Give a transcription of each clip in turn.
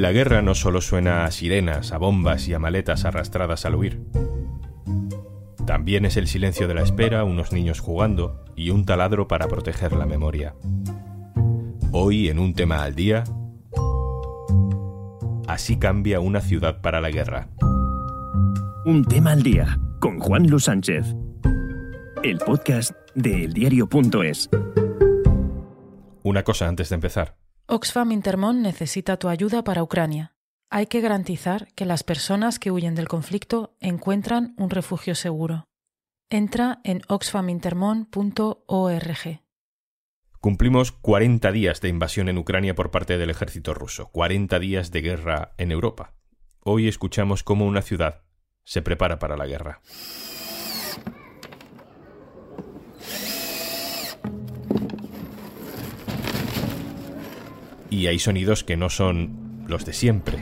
La guerra no solo suena a sirenas, a bombas y a maletas arrastradas al huir. También es el silencio de la espera, unos niños jugando y un taladro para proteger la memoria. Hoy, en un tema al día, así cambia una ciudad para la guerra. Un tema al día con Juan Luis Sánchez. El podcast de eldiario.es. Una cosa antes de empezar. Oxfam Intermón necesita tu ayuda para Ucrania. Hay que garantizar que las personas que huyen del conflicto encuentran un refugio seguro. Entra en oxfamintermon.org. Cumplimos 40 días de invasión en Ucrania por parte del ejército ruso, 40 días de guerra en Europa. Hoy escuchamos cómo una ciudad se prepara para la guerra. Y hay sonidos que no son los de siempre,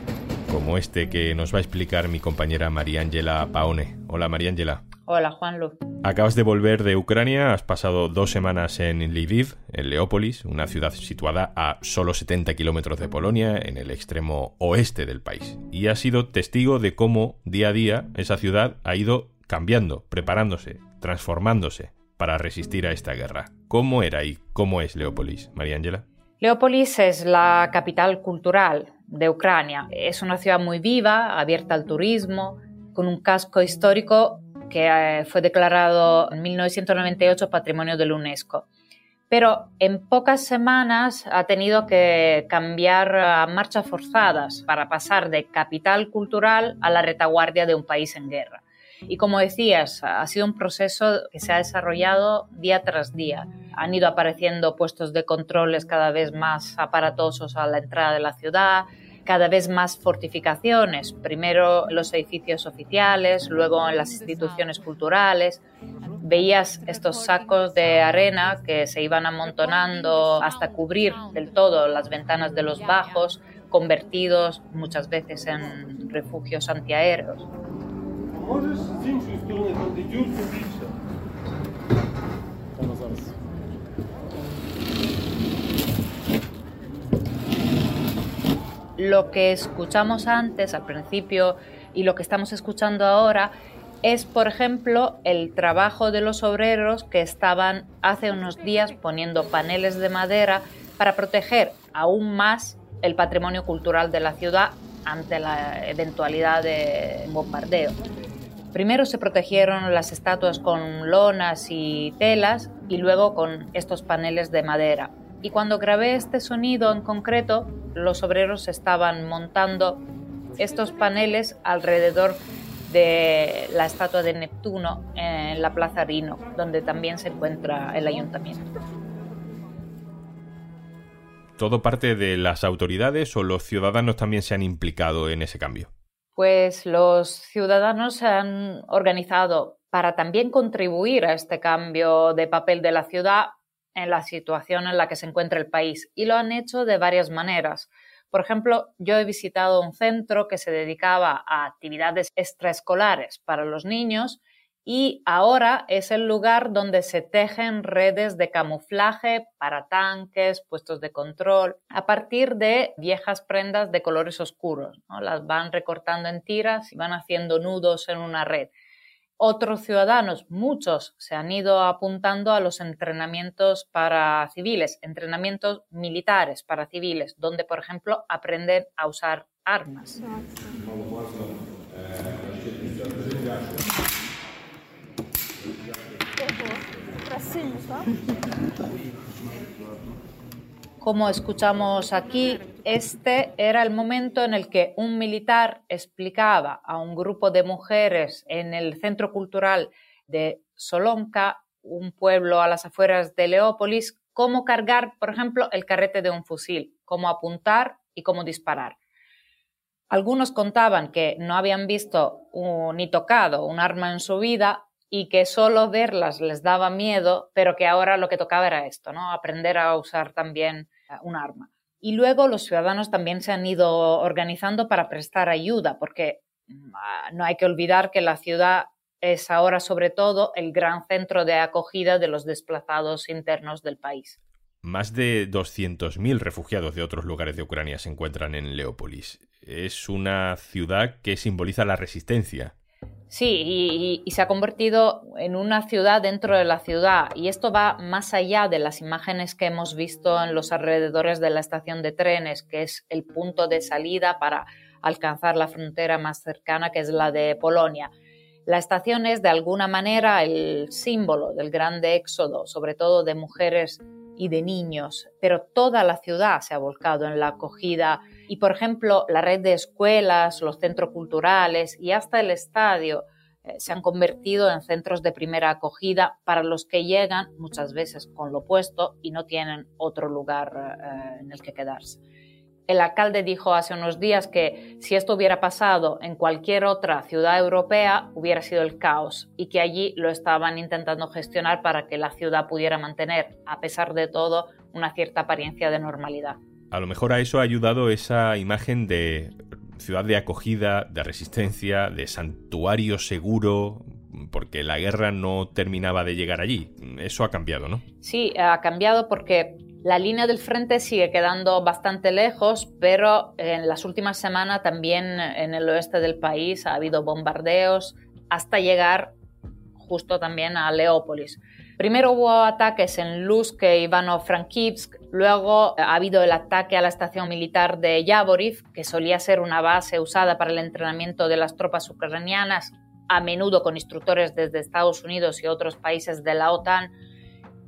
como este que nos va a explicar mi compañera Mariángela Paone. Hola Mariángela. Hola Juanlu. Acabas de volver de Ucrania, has pasado dos semanas en Lviv, en Leópolis, una ciudad situada a solo 70 kilómetros de Polonia, en el extremo oeste del país. Y has sido testigo de cómo día a día esa ciudad ha ido cambiando, preparándose, transformándose para resistir a esta guerra. ¿Cómo era y cómo es Leópolis, Mariángela? Leópolis es la capital cultural de Ucrania. Es una ciudad muy viva, abierta al turismo, con un casco histórico que eh, fue declarado en 1998 Patrimonio de la UNESCO. Pero en pocas semanas ha tenido que cambiar a marchas forzadas para pasar de capital cultural a la retaguardia de un país en guerra. Y como decías, ha sido un proceso que se ha desarrollado día tras día. Han ido apareciendo puestos de controles cada vez más aparatosos a la entrada de la ciudad, cada vez más fortificaciones, primero los edificios oficiales, luego en las instituciones culturales. Veías estos sacos de arena que se iban amontonando hasta cubrir del todo las ventanas de los bajos, convertidos muchas veces en refugios antiaéreos. Lo que escuchamos antes, al principio, y lo que estamos escuchando ahora, es, por ejemplo, el trabajo de los obreros que estaban hace unos días poniendo paneles de madera para proteger aún más el patrimonio cultural de la ciudad ante la eventualidad de bombardeo. Primero se protegieron las estatuas con lonas y telas y luego con estos paneles de madera. Y cuando grabé este sonido en concreto, los obreros estaban montando estos paneles alrededor de la estatua de Neptuno en la Plaza Rino, donde también se encuentra el ayuntamiento. ¿Todo parte de las autoridades o los ciudadanos también se han implicado en ese cambio? Pues los ciudadanos se han organizado para también contribuir a este cambio de papel de la ciudad en la situación en la que se encuentra el país y lo han hecho de varias maneras. Por ejemplo, yo he visitado un centro que se dedicaba a actividades extraescolares para los niños y ahora es el lugar donde se tejen redes de camuflaje para tanques, puestos de control, a partir de viejas prendas de colores oscuros. Las van recortando en tiras y van haciendo nudos en una red otros ciudadanos, muchos, se han ido apuntando a los entrenamientos para civiles, entrenamientos militares para civiles, donde, por ejemplo, aprenden a usar armas. Como escuchamos aquí, este era el momento en el que un militar explicaba a un grupo de mujeres en el Centro Cultural de Solonka, un pueblo a las afueras de Leópolis, cómo cargar, por ejemplo, el carrete de un fusil, cómo apuntar y cómo disparar. Algunos contaban que no habían visto ni tocado un arma en su vida y que solo verlas les daba miedo, pero que ahora lo que tocaba era esto, ¿no? Aprender a usar también un arma. Y luego los ciudadanos también se han ido organizando para prestar ayuda, porque mm, ah, no hay que olvidar que la ciudad es ahora sobre todo el gran centro de acogida de los desplazados internos del país. Más de 200.000 refugiados de otros lugares de Ucrania se encuentran en Leópolis. Es una ciudad que simboliza la resistencia. Sí, y, se ha convertido en una ciudad dentro de la ciudad. Y esto va más allá de las imágenes que hemos visto en los alrededores de la estación de trenes, que es el punto de salida para alcanzar la frontera más cercana, que es la de Polonia. La estación es de alguna manera el símbolo del grande éxodo, sobre todo de mujeres y de niños, pero toda la ciudad se ha volcado en la acogida y, por ejemplo, la red de escuelas, los centros culturales y hasta el estadio eh, se han convertido en centros de primera acogida para los que llegan muchas veces con lo puesto y no tienen otro lugar eh, en el que quedarse. El alcalde dijo hace unos días que si esto hubiera pasado en cualquier otra ciudad europea hubiera sido el caos y que allí lo estaban intentando gestionar para que la ciudad pudiera mantener, a pesar de todo, una cierta apariencia de normalidad. A lo mejor a eso ha ayudado esa imagen de ciudad de acogida, de resistencia, de santuario seguro, porque la guerra no terminaba de llegar allí. Eso ha cambiado, ¿no? Sí, ha cambiado porque la línea del frente sigue quedando bastante lejos, pero en las últimas semanas también en el oeste del país ha habido bombardeos hasta llegar justo también a Leópolis. Primero hubo ataques en Lusk y Ivano-Frankivsk, luego ha habido el ataque a la estación militar de Yavoriv, que solía ser una base usada para el entrenamiento de las tropas ucranianas, a menudo con instructores desde Estados Unidos y otros países de la OTAN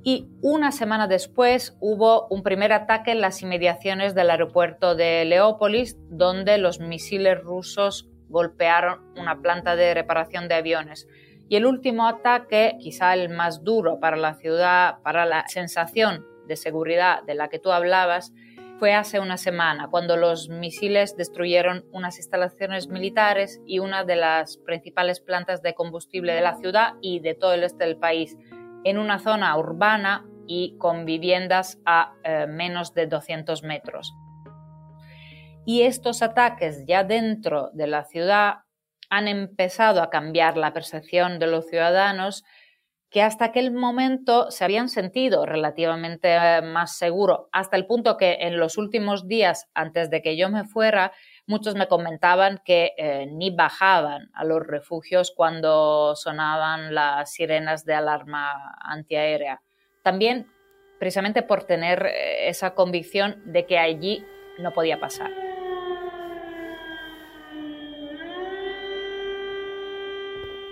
y una semana después hubo un primer ataque en las inmediaciones del aeropuerto de Leópolis, donde los misiles rusos golpearon una planta de reparación de aviones. Y el último ataque, quizá el más duro para la ciudad, para la sensación de seguridad de la que tú hablabas, fue hace una semana, cuando los misiles destruyeron unas instalaciones militares y una de las principales plantas de combustible de la ciudad y de todo el este del país en una zona urbana y con viviendas a eh, menos de 200 metros. Y estos ataques ya dentro de la ciudad han empezado a cambiar la percepción de los ciudadanos que hasta aquel momento se habían sentido relativamente eh, más seguros, hasta el punto que en los últimos días, antes de que yo me fuera, muchos me comentaban que eh, ni bajaban a los refugios cuando sonaban las sirenas de alarma antiaérea. También precisamente por tener eh, esa convicción de que allí no podía pasar.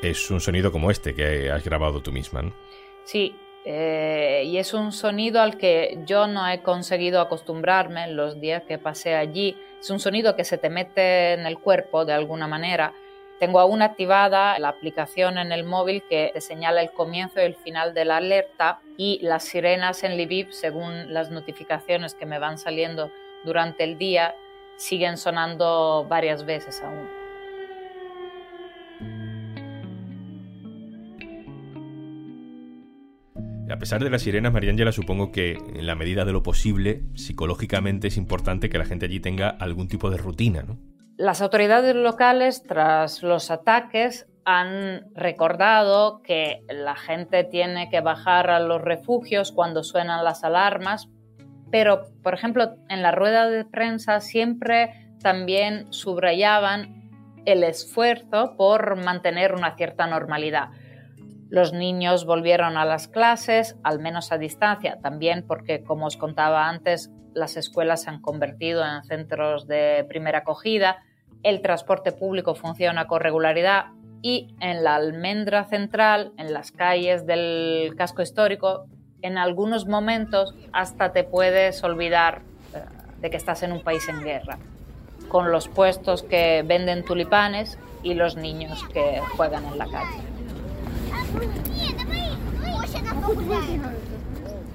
Es un sonido como este que has grabado tú misma, ¿no? Sí, eh, y es un sonido al que yo no he conseguido acostumbrarme en los días que pasé allí. Es un sonido que se te mete en el cuerpo de alguna manera. Tengo aún activada la aplicación en el móvil que te señala el comienzo y el final de la alerta y las sirenas en Lviv, según las notificaciones que me van saliendo durante el día, siguen sonando varias veces aún. A pesar de las sirenas, Mariangela, supongo que en la medida de lo posible, psicológicamente es importante que la gente allí tenga algún tipo de rutina, ¿no? Las autoridades locales, tras los ataques, han recordado que la gente tiene que bajar a los refugios cuando suenan las alarmas, pero, por ejemplo, en la rueda de prensa siempre también subrayaban el esfuerzo por mantener una cierta normalidad. Los niños volvieron a las clases, al menos a distancia, también porque, como os contaba antes, las escuelas se han convertido en centros de primera acogida, el transporte público funciona con regularidad y en la almendra central, en las calles del casco histórico, en algunos momentos hasta te puedes olvidar eh, de que estás en un país en guerra, con los puestos que venden tulipanes y los niños que juegan en la calle.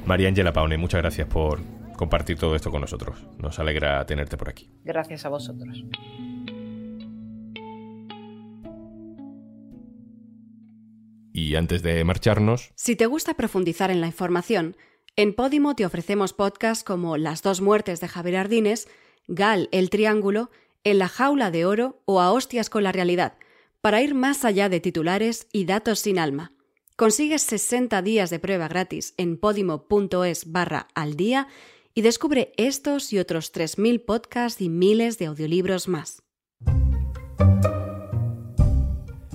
María Angela Paune, muchas gracias por compartir todo esto con nosotros. Nos alegra tenerte por aquí. Gracias a vosotros. Y antes de marcharnos... Si te gusta profundizar en la información, en Podimo te ofrecemos podcasts como Las dos muertes de Javier Ardines, Gal, el Triángulo, En la jaula de oro o A hostias con la realidad, para ir más allá de titulares y datos sin alma. Consigue 60 días de prueba gratis en podimo.es barra al día y descubre estos y otros 3.000 podcasts y miles de audiolibros más.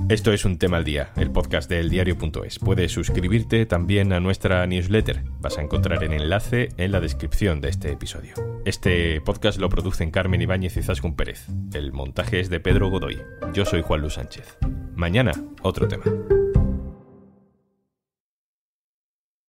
Esto es un tema al día, el podcast de eldiario.es. Puedes suscribirte también a nuestra newsletter. Vas a encontrar el enlace en la descripción de este episodio. Este podcast lo producen Carmen Ibáñez y Zascun Pérez. El montaje es de Pedro Godoy. Yo soy Juan Luis Sánchez. Mañana, otro tema.